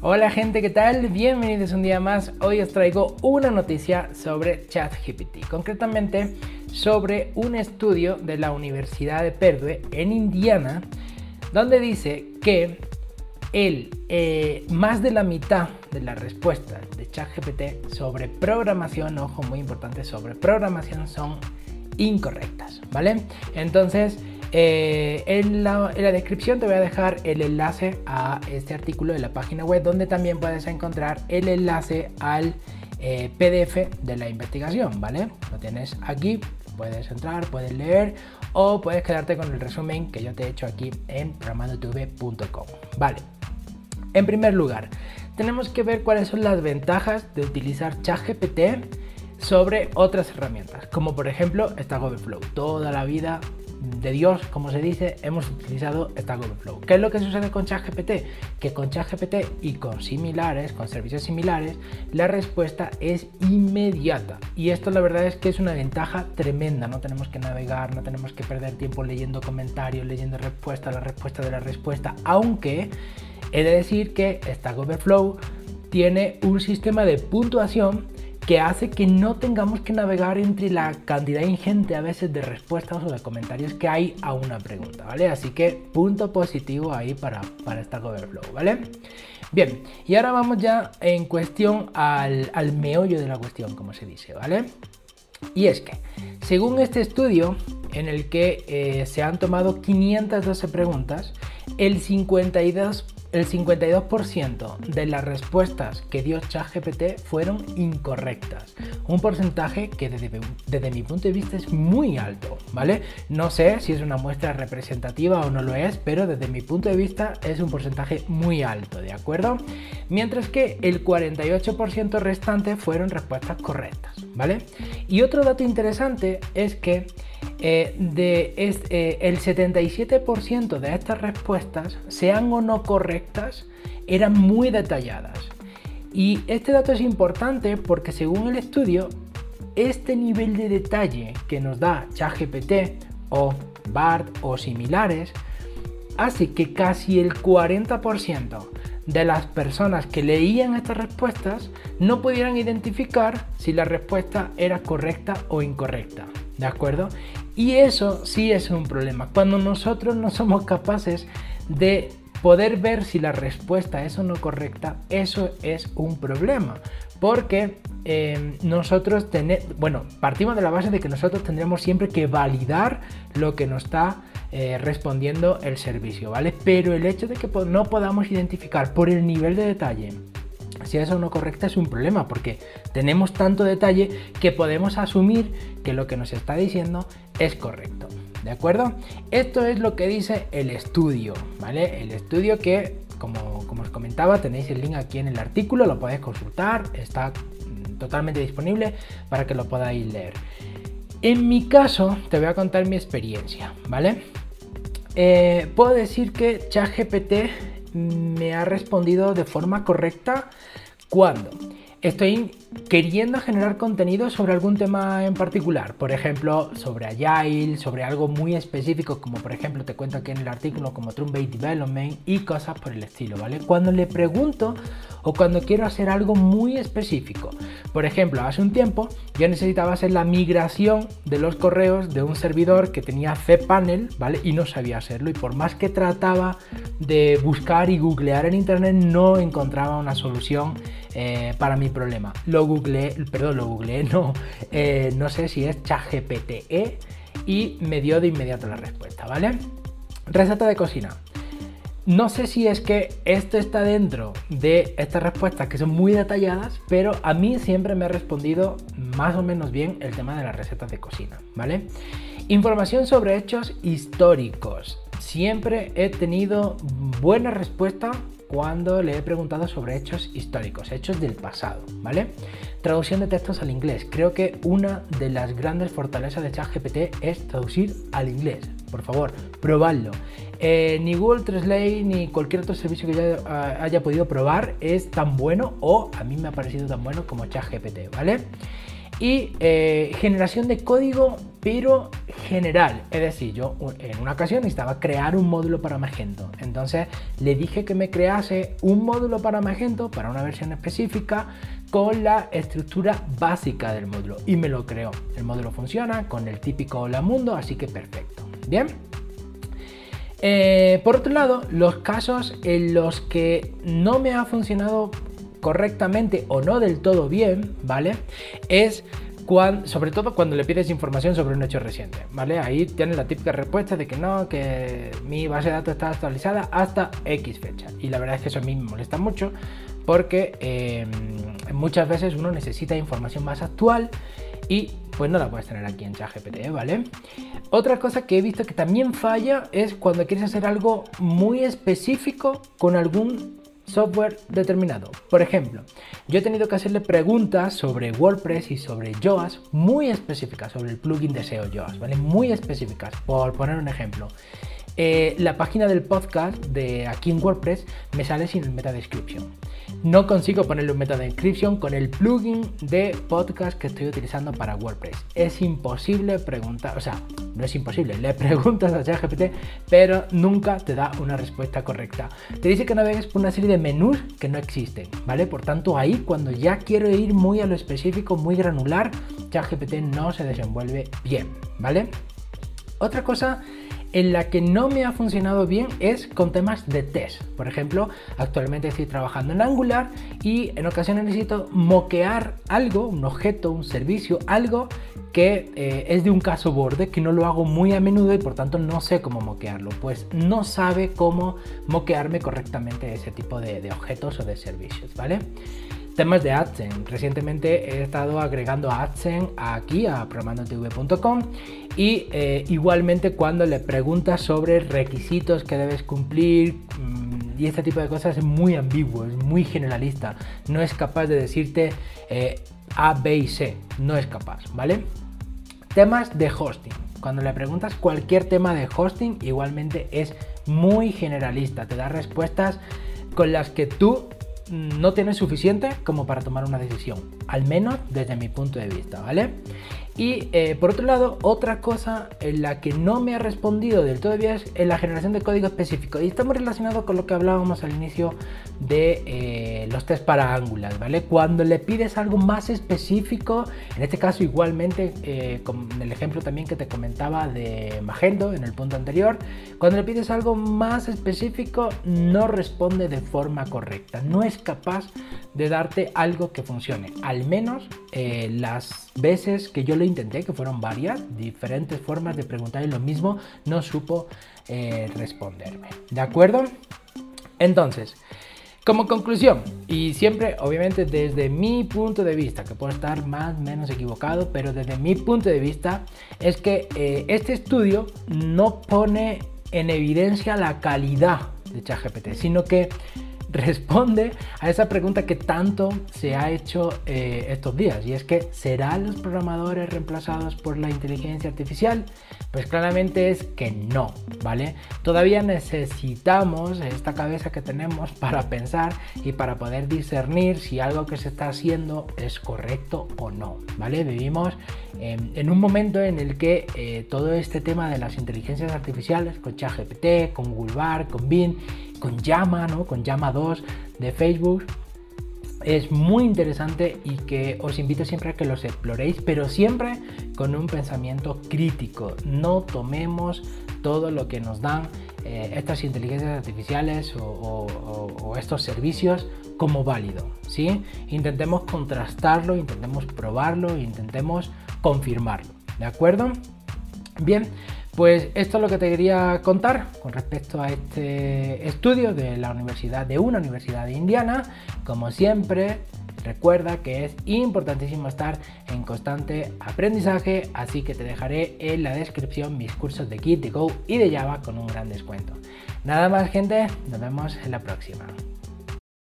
Hola gente, ¿qué tal? Bienvenidos un día más. Hoy os traigo una noticia sobre ChatGPT, concretamente sobre un estudio de la Universidad de Perdue en Indiana, donde dice que el, eh, más de la mitad de las respuestas de ChatGPT sobre programación, ojo muy importante, sobre programación son incorrectas, ¿vale? Entonces, eh, en, la, descripción te voy a dejar el enlace a este artículo de la página web donde también puedes encontrar el enlace al eh, PDF de la investigación, ¿vale? Lo tienes aquí, puedes entrar, puedes leer o puedes quedarte con el resumen que yo te he hecho aquí en programandotube.com, ¿vale? En primer lugar, tenemos que ver cuáles son las ventajas de utilizar ChatGPT sobre otras herramientas, como por ejemplo Stack Overflow. Toda la vida de Dios, como se dice, hemos utilizado Stack Overflow. ¿Qué es lo que sucede con ChatGPT? Que con ChatGPT y con similares, con servicios similares, la respuesta es inmediata. Y esto la verdad es que es una ventaja tremenda. No tenemos que navegar, no tenemos que perder tiempo leyendo comentarios, leyendo respuesta, la respuesta de la respuesta, aunque he de decir que Stack Overflow tiene un sistema de puntuación que hace que no tengamos que navegar entre la cantidad ingente a veces de respuestas o de comentarios que hay a una pregunta, ¿vale? Así que punto positivo ahí para, para Stack Overflow, ¿vale? Bien, y ahora vamos ya en cuestión al, al meollo de la cuestión, como se dice, ¿vale? Y es que, según este estudio, en el que eh, se han tomado 512 preguntas, el 52 el 52% de las respuestas que dio ChatGPT fueron incorrectas. Un porcentaje que desde, mi punto de vista es muy alto, ¿vale? No sé si es una muestra representativa o no lo es, pero desde mi punto de vista es un porcentaje muy alto, ¿de acuerdo? Mientras que el 48% restante fueron respuestas correctas, ¿vale? Y otro dato interesante es que eh, eh, el 77% de estas respuestas, sean o no correctas, eran muy detalladas. Y este dato es importante porque según el estudio, este nivel de detalle que nos da ChatGPT o BART o similares hace que casi el 40% de las personas que leían estas respuestas no pudieran identificar si la respuesta era correcta o incorrecta. ¿De acuerdo? Y eso sí es un problema. Cuando nosotros no somos capaces de poder ver si la respuesta es o no correcta, eso es un problema. Porque em, nosotros tenemos, bueno, partimos de la base de que nosotros tendremos siempre que validar lo que nos está eh, respondiendo el servicio, ¿vale? Pero el hecho de que no podamos identificar por el nivel de detalle si eso no correcta es un problema porque tenemos tanto detalle que podemos asumir que lo que nos está diciendo es correcto. ¿De acuerdo? Esto es lo que dice el estudio, ¿vale? El estudio que, como, como os comentaba, tenéis el link aquí en el artículo, lo podéis consultar, está mm, totalmente disponible para que lo podáis leer. En mi caso, te voy a contar mi experiencia, ¿vale? Eh, puedo decir que ChatGPT me ha respondido de forma correcta cuando estoy queriendo generar contenido sobre algún tema en particular, por ejemplo, sobre Agile, sobre algo muy específico, como por ejemplo te cuento aquí en el artículo como Trump Development y cosas por el estilo, ¿vale? Cuando le pregunto o cuando quiero hacer algo muy específico. Por ejemplo, hace un tiempo yo necesitaba hacer la migración de los correos de un servidor que tenía cPanel, ¿vale? Y no sabía hacerlo y por más que trataba de buscar y googlear en internet no encontraba una solución eh, para mi problema. Googleé, perdón, lo googleé, no, eh, no sé si es ChatGPTE y me dio de inmediato la respuesta, ¿vale? Receta de cocina. No sé si es que esto está dentro de estas respuestas que son muy detalladas, pero a mí siempre me ha respondido más o menos bien el tema de las recetas de cocina, ¿vale? Información sobre hechos históricos. Siempre he tenido buena respuesta cuando le he preguntado sobre hechos históricos, hechos del pasado, ¿vale? Traducción de textos al inglés. Creo que una de las grandes fortalezas de ChatGPT es traducir al inglés. Por favor, probadlo. Eh, ni Google Translate ni cualquier otro servicio que yo haya, podido probar es tan bueno o a mí me ha parecido tan bueno como ChatGPT, ¿vale? Y eh, generación de código, pero general. Es decir, yo en una ocasión necesitaba crear un módulo para Magento. Entonces le dije que me crease un módulo para Magento, para una versión específica, con la estructura básica del módulo. Y me lo creó. El módulo funciona con el típico Hola Mundo, así que perfecto. Bien. Eh, por otro lado, los casos en los que no me ha funcionado correctamente o no del todo bien, ¿vale? Es cuando, sobre todo cuando le pides información sobre un hecho reciente, ¿vale? Ahí tienes la típica respuesta de que no, que mi base de datos está actualizada hasta X fecha. Y la verdad es que eso a mí me molesta mucho porque em, muchas veces uno necesita información más actual y pues no la puedes tener aquí en ChatGPT, ¿vale? Otra cosa que he visto que también falla es cuando quieres hacer algo muy específico con algún software determinado. Por ejemplo, yo he tenido que hacerle preguntas sobre WordPress y sobre Yoast muy específicas, sobre el plugin de SEO Yoast, ¿vale? Muy específicas, por poner un ejemplo. Eh, la página del podcast de aquí en WordPress me sale sin el meta description. No consigo ponerle un meta description con el plugin de podcast que estoy utilizando para WordPress. Es imposible preguntar, o sea, no es imposible, le preguntas a ChatGPT, pero nunca te da una respuesta correcta. Te dice que navegues por una serie de menús que no existen, ¿vale? Por tanto, ahí cuando ya quiero ir muy a lo específico, muy granular, ChatGPT no se desenvuelve bien, ¿vale? Otra cosa en la que no me ha funcionado bien es con temas de test. Por ejemplo, actualmente estoy trabajando en Angular y en ocasiones necesito moquear algo, un objeto, un servicio, algo que eh, es de un caso borde, que no lo hago muy a menudo y por tanto no sé cómo moquearlo. Pues no sabe cómo moquearme correctamente ese tipo de, de objetos o de servicios, ¿vale? Temas de AdSense. Recientemente he estado agregando AdSense aquí a programandotv.com y eh, igualmente cuando le preguntas sobre requisitos que debes cumplir mm, y este tipo de cosas es muy ambiguo, es muy generalista. No es capaz de decirte eh, A, B y C. No es capaz, ¿vale? Temas de hosting. Cuando le preguntas cualquier tema de hosting, igualmente es muy generalista. Te da respuestas con las que tú no tienes suficiente como para tomar una decisión, al menos desde mi punto de vista, ¿vale? Y eh, por otro lado, otra cosa en la que no me ha respondido del todo bien es en la generación de código específico. Y estamos relacionados con lo que hablábamos al inicio de eh, los test para Angular, ¿vale? Cuando le pides algo más específico, en este caso igualmente, eh, con el ejemplo también que te comentaba de Magento en el punto anterior, cuando le pides algo más específico, no responde de forma correcta. No es capaz de darte algo que funcione. Al menos las veces que yo le intenté, que fueron varias, diferentes formas de preguntar lo mismo, no supo eh, responderme. ¿De acuerdo? Entonces, como conclusión, y siempre obviamente desde mi punto de vista, que puedo estar más o menos equivocado, pero desde mi punto de vista es que eh, este estudio no pone en evidencia la calidad de ChatGPT, sino que responde a esa pregunta que tanto se ha hecho eh, estos días y es que ¿serán los programadores reemplazados por la inteligencia artificial? Pues claramente es que no, ¿vale? Todavía necesitamos esta cabeza que tenemos para pensar y para poder discernir si algo que se está haciendo es correcto o no, ¿vale? Vivimos en un momento en el que eh, todo este tema de las inteligencias artificiales con ChatGPT, con Google con Bing con Llama, ¿no? Con Llama 2 de Facebook. Es muy interesante y que os invito siempre a que los exploréis, pero siempre con un pensamiento crítico. No tomemos todo lo que nos dan eh, estas inteligencias artificiales o, estos servicios como válido. ¿sí? Intentemos contrastarlo, intentemos probarlo, intentemos confirmarlo. ¿De acuerdo? Bien, pues esto es lo que te quería contar con respecto a este estudio de la universidad, de una universidad de Indiana. Como siempre, recuerda que es importantísimo estar en constante aprendizaje, así que te dejaré en la descripción mis cursos de Git, de Go y de Java con un gran descuento. Nada más gente, nos vemos en la próxima.